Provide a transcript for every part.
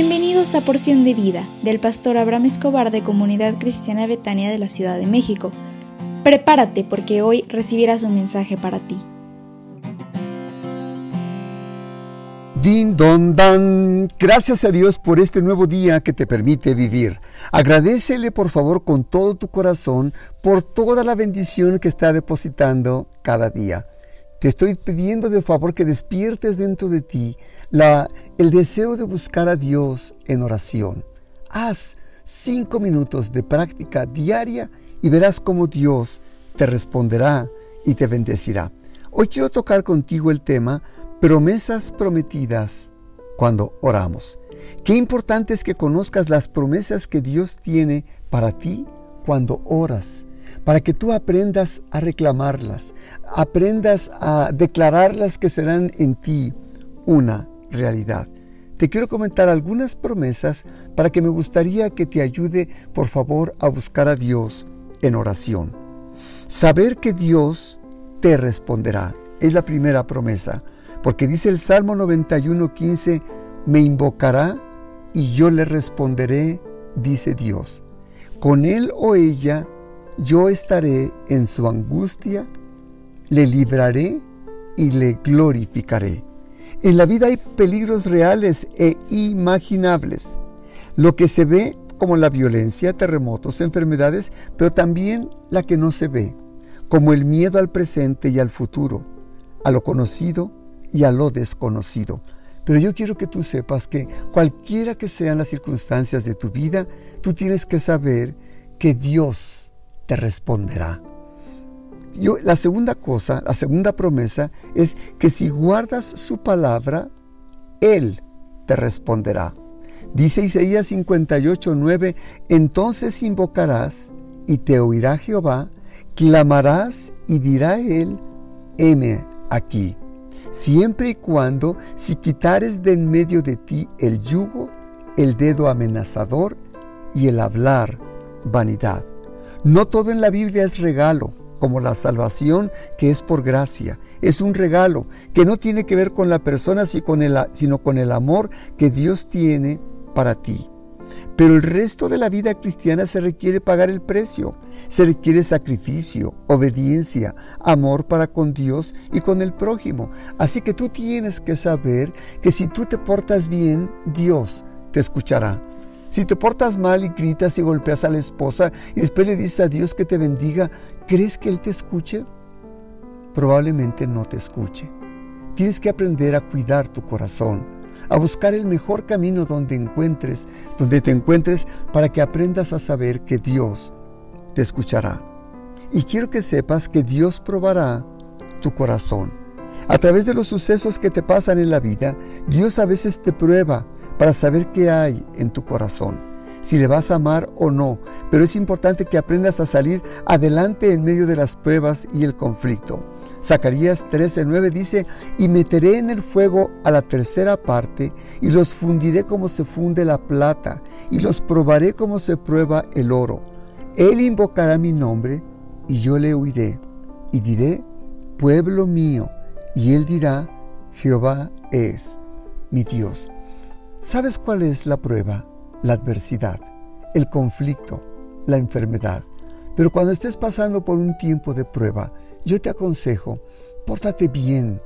Bienvenidos a Porción de Vida del pastor Abraham Escobar de Comunidad Cristiana Betania de la Ciudad de México. Prepárate porque hoy recibirás un mensaje para ti. Din don dan. Gracias a Dios por este nuevo día que te permite vivir. Agradecele por favor con todo tu corazón por toda la bendición que está depositando cada día. Te estoy pidiendo de favor que despiertes dentro de ti la, el deseo de buscar a Dios en oración. Haz cinco minutos de práctica diaria y verás cómo Dios te responderá y te bendecirá. Hoy quiero tocar contigo el tema promesas prometidas cuando oramos. Qué importante es que conozcas las promesas que Dios tiene para ti cuando oras, para que tú aprendas a reclamarlas, aprendas a declararlas que serán en ti una realidad. Te quiero comentar algunas promesas para que me gustaría que te ayude, por favor, a buscar a Dios en oración. Saber que Dios te responderá es la primera promesa, porque dice el Salmo 91:15, me invocará y yo le responderé, dice Dios. Con él o ella yo estaré en su angustia, le libraré y le glorificaré. En la vida hay peligros reales e imaginables. Lo que se ve como la violencia, terremotos, enfermedades, pero también la que no se ve, como el miedo al presente y al futuro, a lo conocido y a lo desconocido. Pero yo quiero que tú sepas que cualquiera que sean las circunstancias de tu vida, tú tienes que saber que Dios te responderá la segunda cosa, la segunda promesa es que si guardas su palabra, Él te responderá. Dice Isaías 58, 9, entonces invocarás y te oirá Jehová, clamarás y dirá Él, heme aquí. Siempre y cuando, si quitares de en medio de ti el yugo, el dedo amenazador y el hablar vanidad. No todo en la Biblia es regalo como la salvación que es por gracia. Es un regalo que no tiene que ver con la persona sino con el amor que Dios tiene para ti. Pero el resto de la vida cristiana se requiere pagar el precio. Se requiere sacrificio, obediencia, amor para con Dios y con el prójimo. Así que tú tienes que saber que si tú te portas bien, Dios te escuchará. Si te portas mal y gritas y golpeas a la esposa y después le dices a Dios que te bendiga, ¿crees que Él te escuche? Probablemente no te escuche. Tienes que aprender a cuidar tu corazón, a buscar el mejor camino donde encuentres, donde te encuentres para que aprendas a saber que Dios te escuchará. Y quiero que sepas que Dios probará tu corazón. A través de los sucesos que te pasan en la vida, Dios a veces te prueba para saber qué hay en tu corazón, si le vas a amar o no, pero es importante que aprendas a salir adelante en medio de las pruebas y el conflicto. Zacarías 13:9 dice, y meteré en el fuego a la tercera parte, y los fundiré como se funde la plata, y los probaré como se prueba el oro. Él invocará mi nombre, y yo le oiré, y diré, pueblo mío, y él dirá, Jehová es mi Dios. ¿Sabes cuál es la prueba? La adversidad, el conflicto, la enfermedad. Pero cuando estés pasando por un tiempo de prueba, yo te aconsejo, pórtate bien,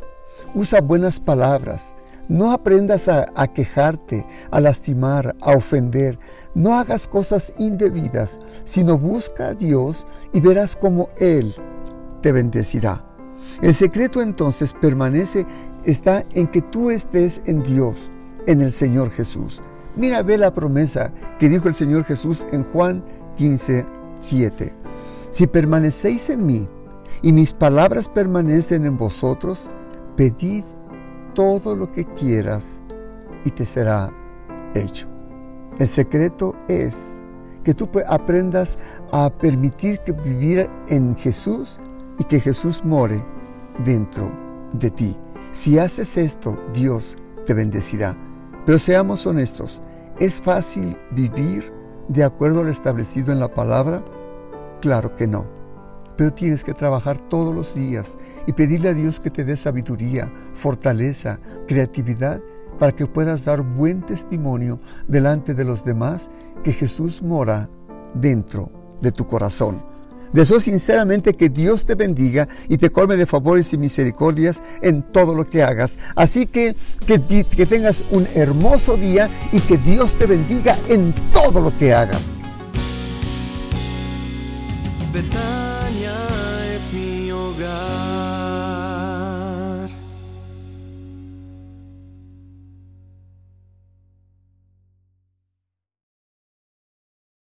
usa buenas palabras, no aprendas a, quejarte, a lastimar, a ofender. No hagas cosas indebidas, sino busca a Dios y verás cómo Él te bendecirá. El secreto entonces permanece, está en que tú estés en Dios en el Señor Jesús. Mira, ve la promesa que dijo el Señor Jesús en Juan 15, 7. Si permanecéis en mí y mis palabras permanecen en vosotros, pedid todo lo que quieras y te será hecho. El secreto es que tú aprendas a permitir que vivir en Jesús y que Jesús more dentro de ti. Si haces esto, Dios te bendecirá. Pero seamos honestos, ¿es fácil vivir de acuerdo a lo establecido en la palabra? Claro que no. Pero tienes que trabajar todos los días y pedirle a Dios que te dé sabiduría, fortaleza, creatividad para que puedas dar buen testimonio delante de los demás que Jesús mora dentro de tu corazón. Deseo sinceramente que Dios te bendiga y te colme de favores y misericordias en todo lo que hagas. Así que que, que tengas un hermoso día y que Dios te bendiga en todo lo que hagas.